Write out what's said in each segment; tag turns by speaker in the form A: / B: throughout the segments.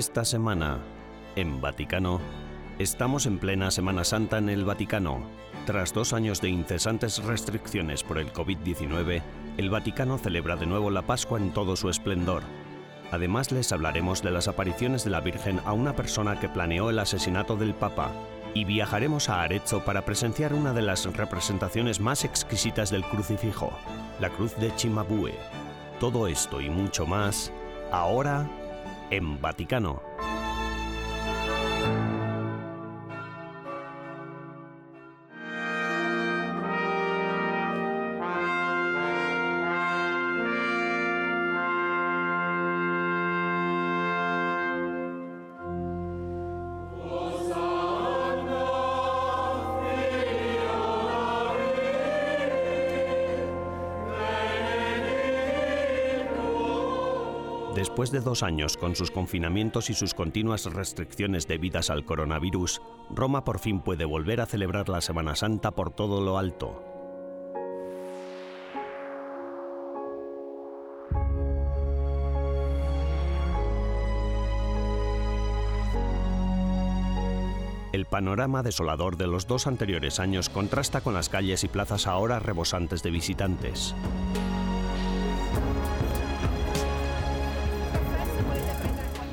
A: Esta semana, en Vaticano, estamos en plena Semana Santa en el Vaticano. Tras dos años de incesantes restricciones por el COVID-19, el Vaticano celebra de nuevo la Pascua en todo su esplendor. Además les hablaremos de las apariciones de la Virgen a una persona que planeó el asesinato del Papa y viajaremos a Arezzo para presenciar una de las representaciones más exquisitas del crucifijo, la cruz de Chimabue. Todo esto y mucho más, ahora en Vaticano. Después de dos años con sus confinamientos y sus continuas restricciones debidas al coronavirus, Roma por fin puede volver a celebrar la Semana Santa por todo lo alto. El panorama desolador de los dos anteriores años contrasta con las calles y plazas ahora rebosantes de visitantes.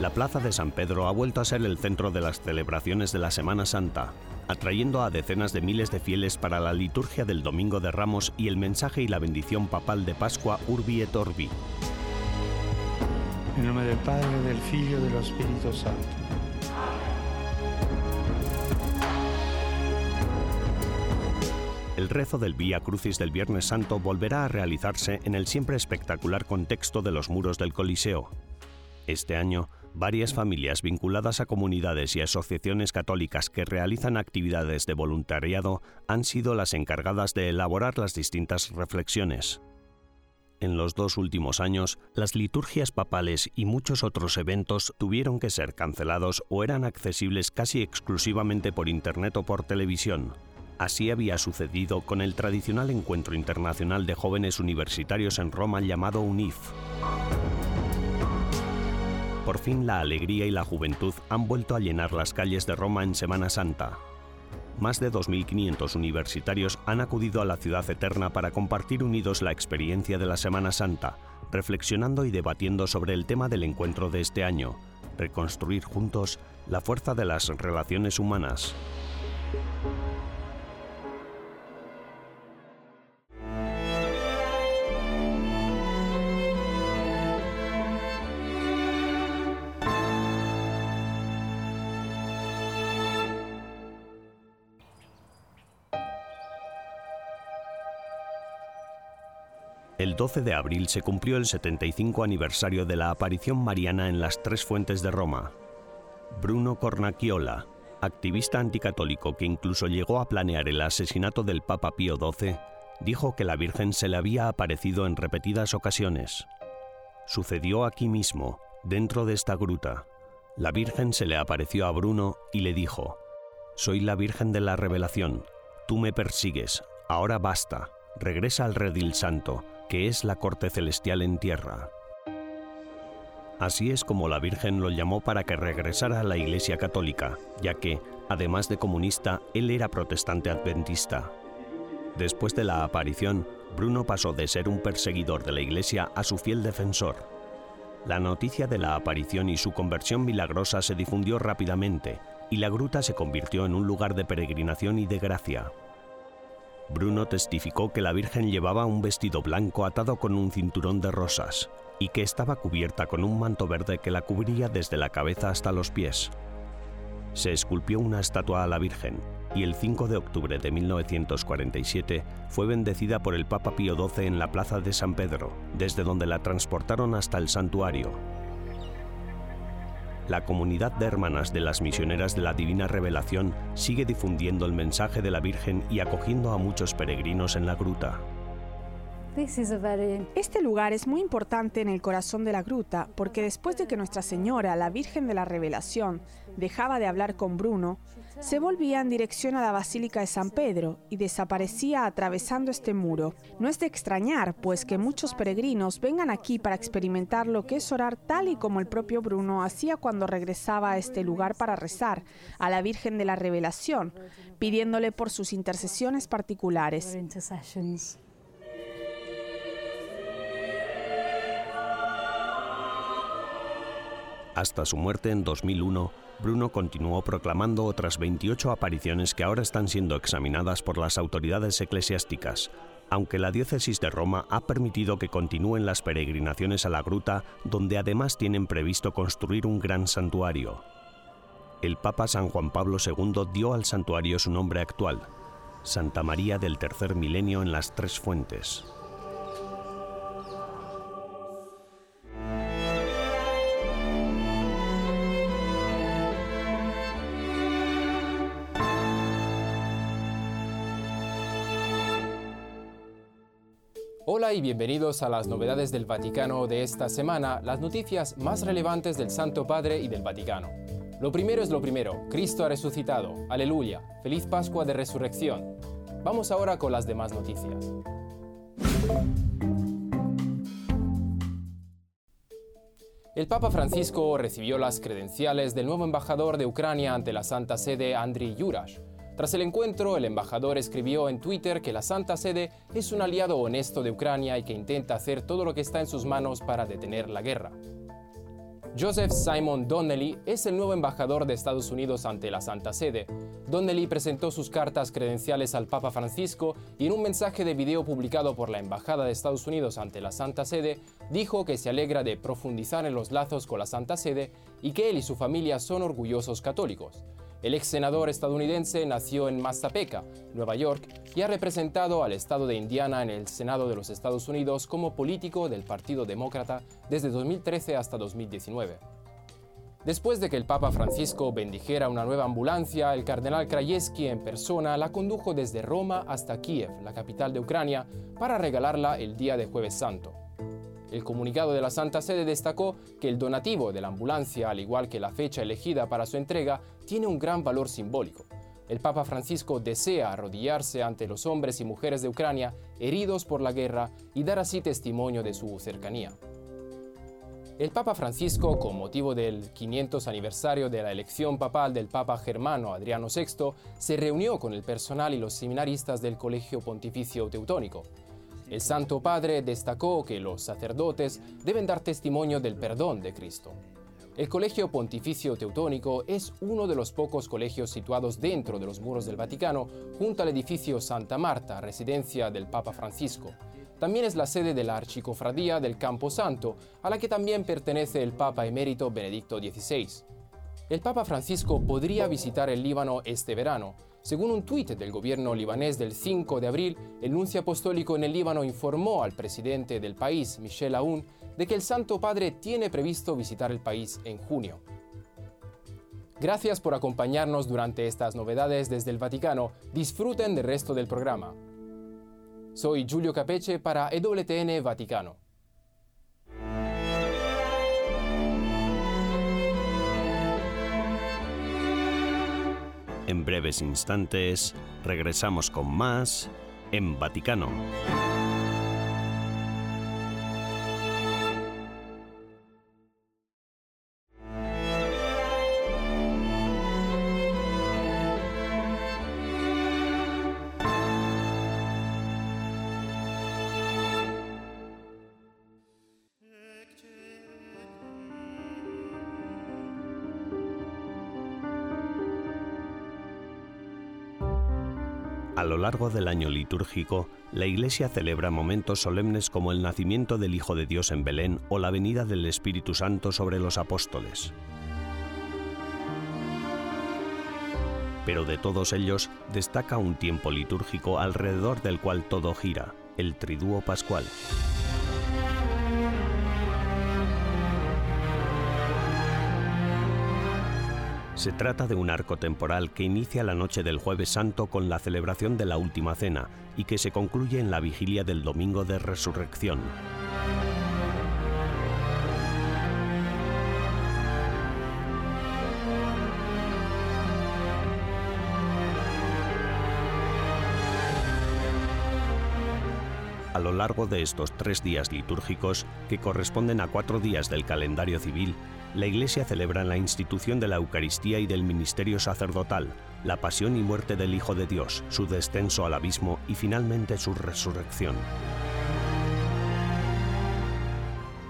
A: La Plaza de San Pedro ha vuelto a ser el centro de las celebraciones de la Semana Santa, atrayendo a decenas de miles de fieles para la liturgia del Domingo de Ramos y el mensaje y la bendición papal de Pascua Urbi et Orbi.
B: En nombre del Padre, del Figlio y del Espíritu Santo.
A: El rezo del Vía Crucis del Viernes Santo volverá a realizarse en el siempre espectacular contexto de los muros del Coliseo. Este año, varias familias vinculadas a comunidades y asociaciones católicas que realizan actividades de voluntariado han sido las encargadas de elaborar las distintas reflexiones. En los dos últimos años, las liturgias papales y muchos otros eventos tuvieron que ser cancelados o eran accesibles casi exclusivamente por Internet o por televisión. Así había sucedido con el tradicional encuentro internacional de jóvenes universitarios en Roma llamado UNIF. Por fin la alegría y la juventud han vuelto a llenar las calles de Roma en Semana Santa. Más de 2.500 universitarios han acudido a la ciudad eterna para compartir unidos la experiencia de la Semana Santa, reflexionando y debatiendo sobre el tema del encuentro de este año, reconstruir juntos la fuerza de las relaciones humanas. 12 de abril se cumplió el 75 aniversario de la aparición mariana en las tres fuentes de Roma. Bruno Cornacchiola, activista anticatólico que incluso llegó a planear el asesinato del Papa Pío XII, dijo que la Virgen se le había aparecido en repetidas ocasiones. Sucedió aquí mismo, dentro de esta gruta. La Virgen se le apareció a Bruno y le dijo, Soy la Virgen de la Revelación, tú me persigues, ahora basta, regresa al redil santo, que es la corte celestial en tierra. Así es como la Virgen lo llamó para que regresara a la Iglesia Católica, ya que, además de comunista, él era protestante adventista. Después de la aparición, Bruno pasó de ser un perseguidor de la Iglesia a su fiel defensor. La noticia de la aparición y su conversión milagrosa se difundió rápidamente, y la gruta se convirtió en un lugar de peregrinación y de gracia. Bruno testificó que la Virgen llevaba un vestido blanco atado con un cinturón de rosas y que estaba cubierta con un manto verde que la cubría desde la cabeza hasta los pies. Se esculpió una estatua a la Virgen y el 5 de octubre de 1947 fue bendecida por el Papa Pío XII en la Plaza de San Pedro, desde donde la transportaron hasta el santuario, la comunidad de hermanas de las misioneras de la Divina Revelación sigue difundiendo el mensaje de la Virgen y acogiendo a muchos peregrinos en la gruta.
C: Este lugar es muy importante en el corazón de la gruta porque después de que Nuestra Señora, la Virgen de la Revelación, dejaba de hablar con Bruno, se volvía en dirección a la Basílica de San Pedro y desaparecía atravesando este muro. No es de extrañar, pues que muchos peregrinos vengan aquí para experimentar lo que es orar tal y como el propio Bruno hacía cuando regresaba a este lugar para rezar a la Virgen de la Revelación, pidiéndole por sus intercesiones particulares.
A: Hasta su muerte en 2001, Bruno continuó proclamando otras 28 apariciones que ahora están siendo examinadas por las autoridades eclesiásticas, aunque la diócesis de Roma ha permitido que continúen las peregrinaciones a la gruta, donde además tienen previsto construir un gran santuario. El Papa San Juan Pablo II dio al santuario su nombre actual, Santa María del Tercer Milenio en las Tres Fuentes.
D: Bienvenidos a las novedades del Vaticano de esta semana, las noticias más relevantes del Santo Padre y del Vaticano. Lo primero es lo primero, Cristo ha resucitado, aleluya, feliz Pascua de Resurrección. Vamos ahora con las demás noticias. El Papa Francisco recibió las credenciales del nuevo embajador de Ucrania ante la Santa Sede, Andriy Yurash. Tras el encuentro, el embajador escribió en Twitter que la Santa Sede es un aliado honesto de Ucrania y que intenta hacer todo lo que está en sus manos para detener la guerra. Joseph Simon Donnelly es el nuevo embajador de Estados Unidos ante la Santa Sede. Donnelly presentó sus cartas credenciales al Papa Francisco y en un mensaje de video publicado por la Embajada de Estados Unidos ante la Santa Sede, dijo que se alegra de profundizar en los lazos con la Santa Sede y que él y su familia son orgullosos católicos. El ex senador estadounidense nació en Mazzapeca, Nueva York, y ha representado al estado de Indiana en el Senado de los Estados Unidos como político del Partido Demócrata desde 2013 hasta 2019. Después de que el Papa Francisco bendijera una nueva ambulancia, el cardenal Krajewski en persona la condujo desde Roma hasta Kiev, la capital de Ucrania, para regalarla el día de Jueves Santo. El comunicado de la Santa Sede destacó que el donativo de la ambulancia, al igual que la fecha elegida para su entrega, tiene un gran valor simbólico. El Papa Francisco desea arrodillarse ante los hombres y mujeres de Ucrania heridos por la guerra y dar así testimonio de su cercanía. El Papa Francisco, con motivo del 500 aniversario de la elección papal del Papa germano Adriano VI, se reunió con el personal y los seminaristas del Colegio Pontificio Teutónico. El Santo Padre destacó que los sacerdotes deben dar testimonio del perdón de Cristo. El Colegio Pontificio Teutónico es uno de los pocos colegios situados dentro de los muros del Vaticano, junto al edificio Santa Marta, residencia del Papa Francisco. También es la sede de la Archicofradía del Campo Santo, a la que también pertenece el Papa emérito Benedicto XVI. El Papa Francisco podría visitar el Líbano este verano, según un tuit del gobierno libanés del 5 de abril, el nuncio apostólico en el Líbano informó al presidente del país, Michel Aoun, de que el Santo Padre tiene previsto visitar el país en junio. Gracias por acompañarnos durante estas novedades desde el Vaticano. Disfruten del resto del programa. Soy Giulio Capeche para EWTN Vaticano.
A: En breves instantes regresamos con más en Vaticano. Largo del año litúrgico, la Iglesia celebra momentos solemnes como el nacimiento del Hijo de Dios en Belén o la venida del Espíritu Santo sobre los apóstoles. Pero de todos ellos destaca un tiempo litúrgico alrededor del cual todo gira, el Triduo Pascual. Se trata de un arco temporal que inicia la noche del jueves santo con la celebración de la Última Cena y que se concluye en la vigilia del Domingo de Resurrección. Largo de estos tres días litúrgicos, que corresponden a cuatro días del calendario civil, la Iglesia celebra la institución de la Eucaristía y del ministerio sacerdotal, la pasión y muerte del Hijo de Dios, su descenso al abismo y finalmente su resurrección.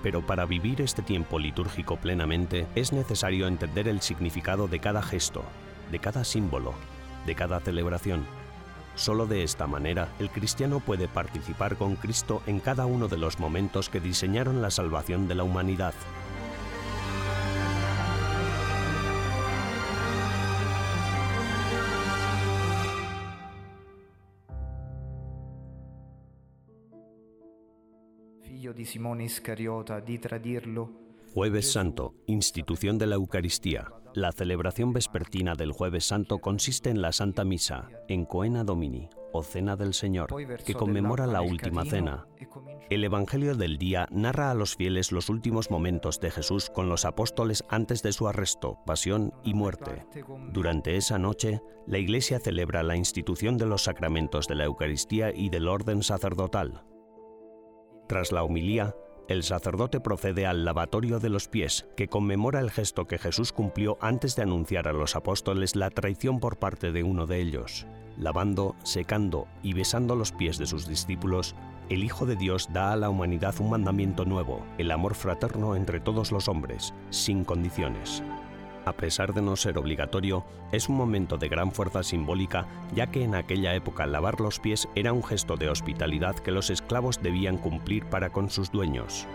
A: Pero para vivir este tiempo litúrgico plenamente es necesario entender el significado de cada gesto, de cada símbolo, de cada celebración Solo de esta manera el cristiano puede participar con Cristo en cada uno de los momentos que diseñaron la salvación de la humanidad. Jueves Santo, institución de la Eucaristía. La celebración vespertina del Jueves Santo consiste en la Santa Misa, en Coena Domini, o Cena del Señor, que conmemora la Última Cena. El Evangelio del día narra a los fieles los últimos momentos de Jesús con los apóstoles antes de su arresto, pasión y muerte. Durante esa noche, la Iglesia celebra la institución de los sacramentos de la Eucaristía y del orden sacerdotal. Tras la homilía, el sacerdote procede al lavatorio de los pies, que conmemora el gesto que Jesús cumplió antes de anunciar a los apóstoles la traición por parte de uno de ellos. Lavando, secando y besando los pies de sus discípulos, el Hijo de Dios da a la humanidad un mandamiento nuevo, el amor fraterno entre todos los hombres, sin condiciones. A pesar de no ser obligatorio, es un momento de gran fuerza simbólica, ya que en aquella época lavar los pies era un gesto de hospitalidad que los esclavos debían cumplir para con sus dueños.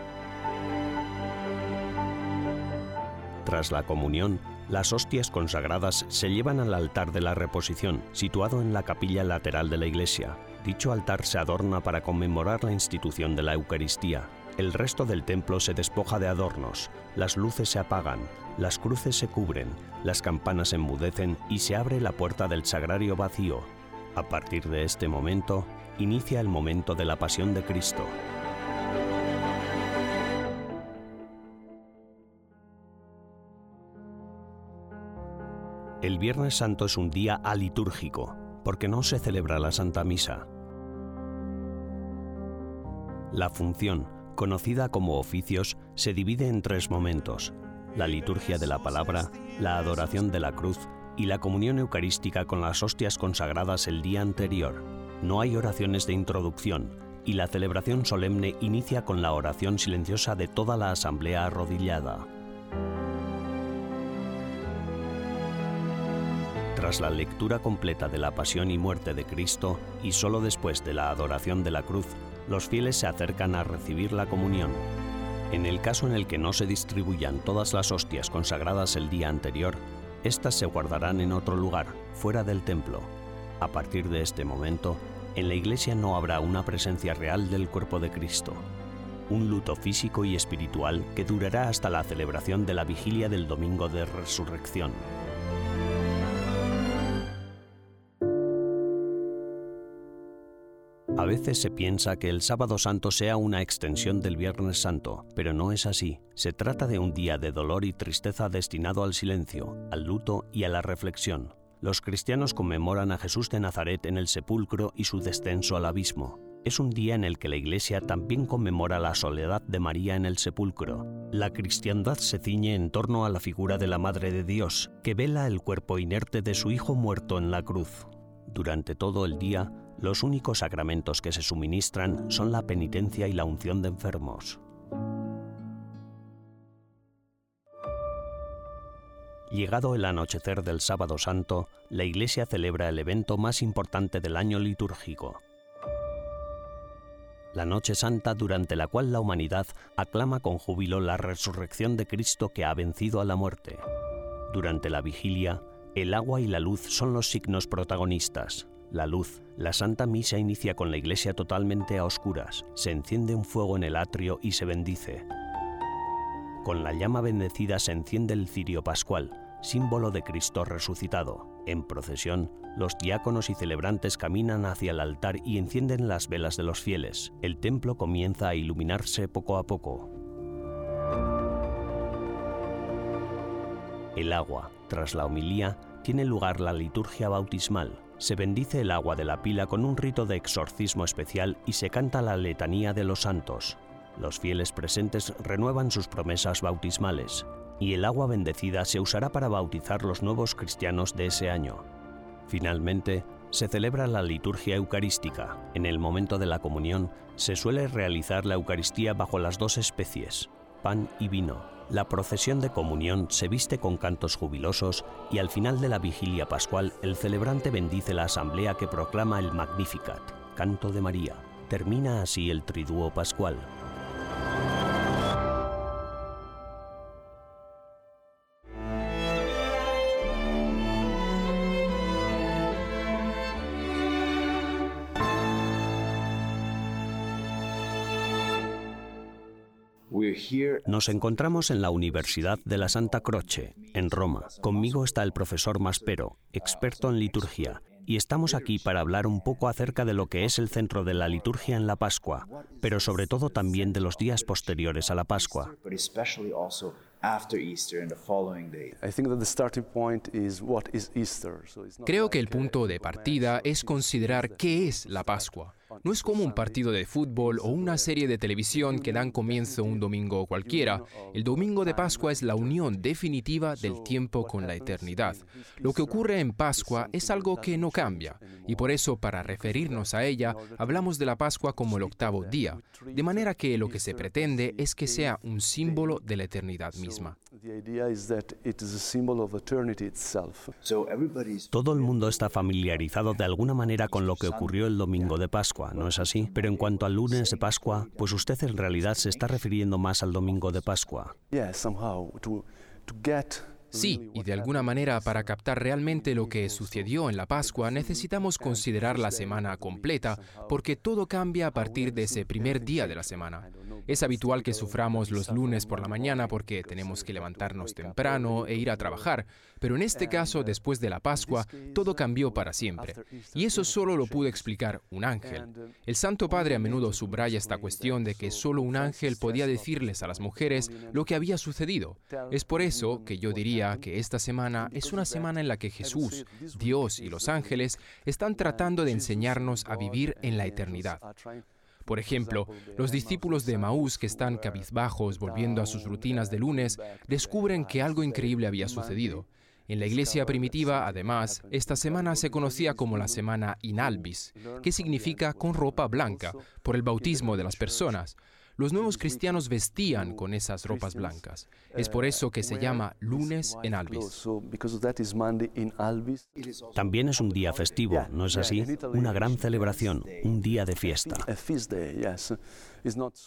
A: Tras la comunión, las hostias consagradas se llevan al altar de la reposición, situado en la capilla lateral de la iglesia. Dicho altar se adorna para conmemorar la institución de la Eucaristía. El resto del templo se despoja de adornos, las luces se apagan, las cruces se cubren, las campanas enmudecen y se abre la puerta del sagrario vacío. A partir de este momento, inicia el momento de la pasión de Cristo. El Viernes Santo es un día alitúrgico, porque no se celebra la Santa Misa. La función, conocida como oficios, se divide en tres momentos, la liturgia de la palabra, la adoración de la cruz y la comunión eucarística con las hostias consagradas el día anterior. No hay oraciones de introducción y la celebración solemne inicia con la oración silenciosa de toda la asamblea arrodillada. Tras la lectura completa de la pasión y muerte de Cristo y solo después de la adoración de la cruz, los fieles se acercan a recibir la comunión. En el caso en el que no se distribuyan todas las hostias consagradas el día anterior, éstas se guardarán en otro lugar, fuera del templo. A partir de este momento, en la iglesia no habrá una presencia real del cuerpo de Cristo. Un luto físico y espiritual que durará hasta la celebración de la vigilia del domingo de resurrección. A veces se piensa que el sábado santo sea una extensión del viernes santo, pero no es así. Se trata de un día de dolor y tristeza destinado al silencio, al luto y a la reflexión. Los cristianos conmemoran a Jesús de Nazaret en el sepulcro y su descenso al abismo. Es un día en el que la Iglesia también conmemora la soledad de María en el sepulcro. La cristiandad se ciñe en torno a la figura de la Madre de Dios, que vela el cuerpo inerte de su Hijo muerto en la cruz. Durante todo el día, los únicos sacramentos que se suministran son la penitencia y la unción de enfermos. Llegado el anochecer del sábado santo, la Iglesia celebra el evento más importante del año litúrgico. La Noche Santa durante la cual la humanidad aclama con júbilo la resurrección de Cristo que ha vencido a la muerte. Durante la vigilia, el agua y la luz son los signos protagonistas la luz. La Santa Misa inicia con la iglesia totalmente a oscuras. Se enciende un fuego en el atrio y se bendice. Con la llama bendecida se enciende el cirio pascual. símbolo de Cristo resucitado. En procesión, los diáconos y celebrantes caminan hacia el altar y encienden las velas de los fieles. El templo comienza a iluminarse poco a poco. El agua, tras la homilía, tiene lugar la liturgia bautismal. Se bendice el agua de la pila con un rito de exorcismo especial y se canta la letanía de los santos. Los fieles presentes renuevan sus promesas bautismales y el agua bendecida se usará para bautizar los nuevos cristianos de ese año. Finalmente, se celebra la liturgia eucarística. En el momento de la comunión se suele realizar la Eucaristía bajo las dos especies, pan y vino. La procesión de comunión se viste con cantos jubilosos y al final de la vigilia pascual el celebrante bendice la asamblea que proclama el Magnificat, canto de María. Termina así el triduo pascual. Nos encontramos en la Universidad de la Santa Croce, en Roma. Conmigo está el profesor Maspero, experto en liturgia, y estamos aquí para hablar un poco acerca de lo que es el centro de la liturgia en la Pascua, pero sobre todo también de los días posteriores a la Pascua.
D: Creo que el punto de partida es considerar qué es la Pascua. No es como un partido de fútbol o una serie de televisión que dan comienzo un domingo cualquiera. El domingo de Pascua es la unión definitiva del tiempo con la eternidad. Lo que ocurre en Pascua es algo que no cambia, y por eso para referirnos a ella hablamos de la Pascua como el octavo día, de manera que lo que se pretende es que sea un símbolo de la eternidad misma.
A: Todo el mundo está familiarizado de alguna manera con lo que ocurrió el domingo de Pascua ¿no es así? Pero en cuanto al lunes de Pascua, pues usted en realidad se está refiriendo más al domingo de Pascua.
D: Sí, y de alguna manera para captar realmente lo que sucedió en la Pascua necesitamos considerar la semana completa, porque todo cambia a partir de ese primer día de la semana. Es habitual que suframos los lunes por la mañana porque tenemos que levantarnos temprano e ir a trabajar, pero en este caso, después de la Pascua, todo cambió para siempre. Y eso solo lo pudo explicar un ángel. El Santo Padre a menudo subraya esta cuestión de que solo un ángel podía decirles a las mujeres lo que había sucedido. Es por eso que yo diría que esta semana es una semana en la que Jesús, Dios y los ángeles están tratando de enseñarnos a vivir en la eternidad. Por ejemplo, los discípulos de Maús que están cabizbajos volviendo a sus rutinas de lunes descubren que algo increíble había sucedido. En la iglesia primitiva, además, esta semana se conocía como la semana Inalbis, que significa con ropa blanca, por el bautismo de las personas. Los nuevos cristianos vestían con esas ropas blancas. Es por eso que se llama lunes en Albis.
A: También es un día festivo, ¿no es así? Una gran celebración, un día de fiesta.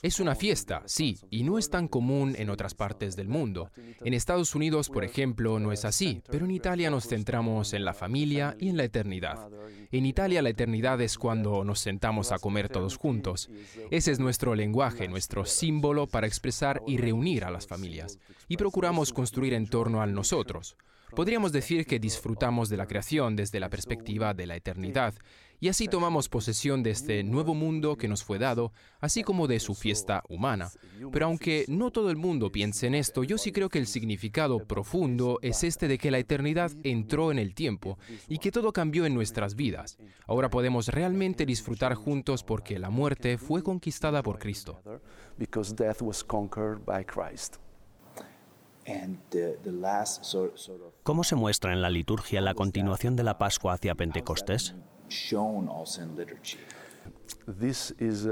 D: Es una fiesta, sí, y no es tan común en otras partes del mundo. En Estados Unidos, por ejemplo, no es así, pero en Italia nos centramos en la familia y en la eternidad. En Italia la eternidad es cuando nos sentamos a comer todos juntos. Ese es nuestro lenguaje, nuestro símbolo para expresar y reunir a las familias. Y procuramos construir en torno al nosotros. Podríamos decir que disfrutamos de la creación desde la perspectiva de la eternidad y así tomamos posesión de este nuevo mundo que nos fue dado, así como de su fiesta humana. Pero aunque no todo el mundo piense en esto, yo sí creo que el significado profundo es este de que la eternidad entró en el tiempo y que todo cambió en nuestras vidas. Ahora podemos realmente disfrutar juntos porque la muerte fue conquistada por Cristo.
A: ¿Cómo se muestra en la liturgia la continuación de la Pascua hacia Pentecostés?
E: Shown also in liturgy.
B: This is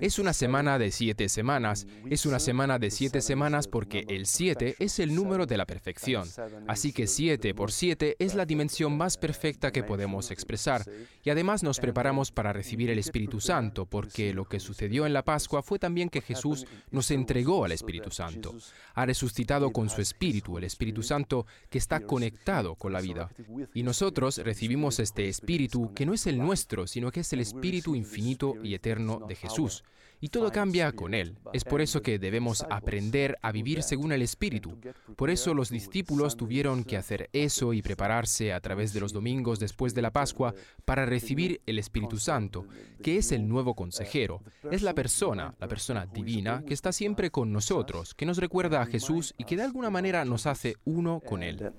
D: Es una semana de siete semanas. Es una semana de siete semanas porque el siete es el número de la perfección. Así que siete por siete es la dimensión más perfecta que podemos expresar. Y además nos preparamos para recibir el Espíritu Santo porque lo que sucedió en la Pascua fue también que Jesús nos entregó al Espíritu Santo. Ha resucitado con su Espíritu, el Espíritu Santo que está conectado con la vida. Y nosotros recibimos este Espíritu que no es el nuestro, sino que es el Espíritu infinito y eterno de Jesús. Y todo cambia con Él. Es por eso que debemos aprender a vivir según el Espíritu. Por eso los discípulos tuvieron que hacer eso y prepararse a través de los domingos después de la Pascua para recibir el Espíritu Santo, que es el nuevo consejero. Es la persona, la persona divina, que está siempre con nosotros, que nos recuerda a Jesús y que de alguna manera nos hace uno con Él.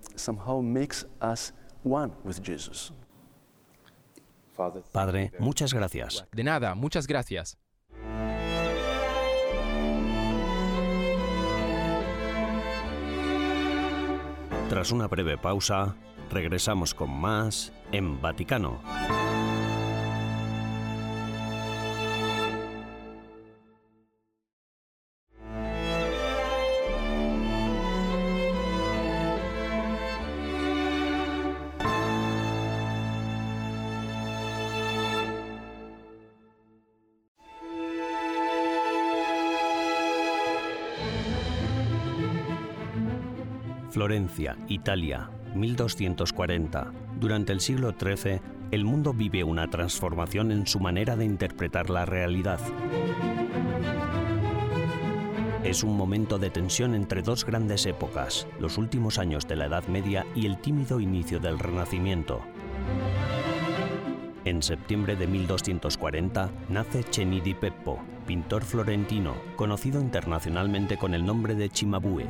A: Padre, muchas gracias.
D: De nada, muchas gracias.
A: Tras una breve pausa, regresamos con más en Vaticano. Florencia, Italia, 1240. Durante el siglo XIII, el mundo vive una transformación en su manera de interpretar la realidad. Es un momento de tensión entre dos grandes épocas, los últimos años de la Edad Media y el tímido inicio del Renacimiento. En septiembre de 1240 nace Ceni di Peppo, pintor florentino, conocido internacionalmente con el nombre de Cimabue.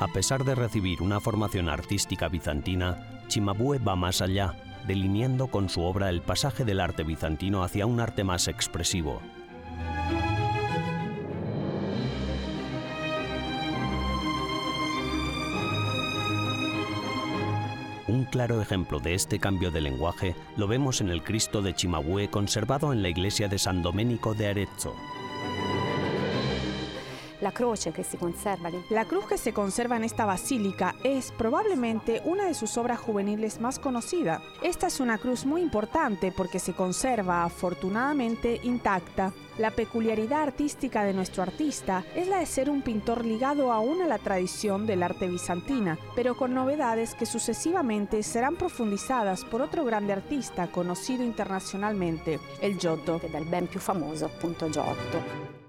A: A pesar de recibir una formación artística bizantina, Cimabue va más allá, delineando con su obra el pasaje del arte bizantino hacia un arte más expresivo. Un claro ejemplo de este cambio de lenguaje lo vemos en el Cristo de Cimabue conservado en la iglesia de San Domenico de Arezzo.
F: La cruz que se conserva.
C: La cruz que se conserva en esta basílica es probablemente una de sus obras juveniles más conocida. Esta es una cruz muy importante porque se conserva afortunadamente intacta. La peculiaridad artística de nuestro artista es la de ser un pintor ligado aún a la tradición del arte bizantina, pero con novedades que sucesivamente serán profundizadas por otro grande artista conocido internacionalmente, el Giotto.
F: Del ben più famoso appunto Giotto.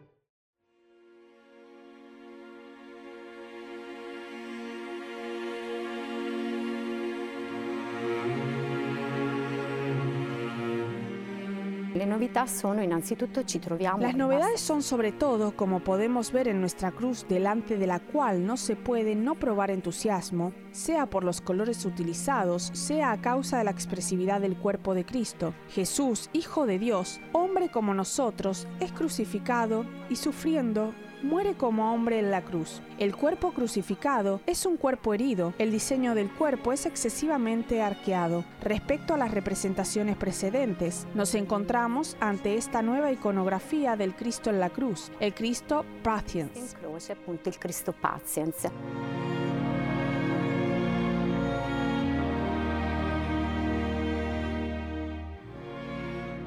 C: Las novedades son sobre todo, como podemos ver en nuestra cruz, delante de la cual no se puede no probar entusiasmo, sea por los colores utilizados, sea a causa de la expresividad del cuerpo de Cristo. Jesús, Hijo de Dios, hombre como nosotros, es crucificado y sufriendo muere como hombre en la cruz. El cuerpo crucificado es un cuerpo herido. El diseño del cuerpo es excesivamente arqueado. Respecto a las representaciones precedentes, nos encontramos ante esta nueva iconografía del Cristo en la cruz, el Cristo Patience.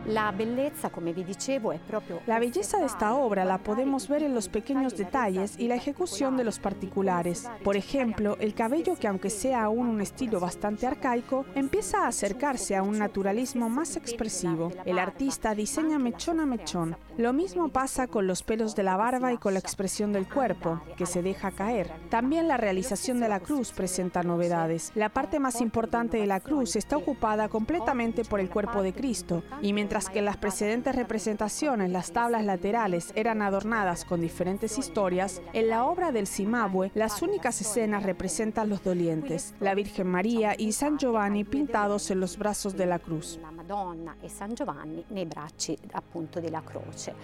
F: La bellezza, come vi dicevo, è proprio
C: La belleza de esta obra la podemos ver en los pequeños detalles y la ejecución de los particulares. Por ejemplo, el cabello que aunque sea aún un estilo bastante arcaico, empieza a acercarse a un naturalismo más expresivo. El artista diseña mechón a mechón. Lo mismo pasa con los pelos de la barba y con la expresión del cuerpo, que se deja caer. También la realización de la cruz presenta novedades. La parte más importante de la cruz está ocupada completamente por el cuerpo de Cristo, y mientras que en las precedentes representaciones las tablas laterales eran adornadas con diferentes historias, en la obra del Cimabue las únicas escenas representan los dolientes, la Virgen María y San Giovanni pintados en los brazos de la cruz.
F: Madonna e San Giovanni nei bracci appunto della croce.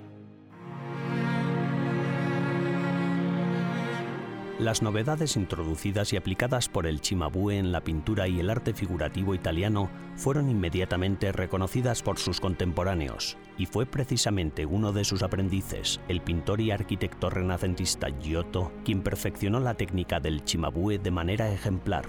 A: Las novedades introducidas y aplicadas por el Cimabue en la pintura y el arte figurativo italiano fueron inmediatamente reconocidas por sus contemporáneos, y fue precisamente uno de sus aprendices, el pintor y arquitecto renacentista Giotto, quien perfeccionó la técnica del Cimabue de manera ejemplar.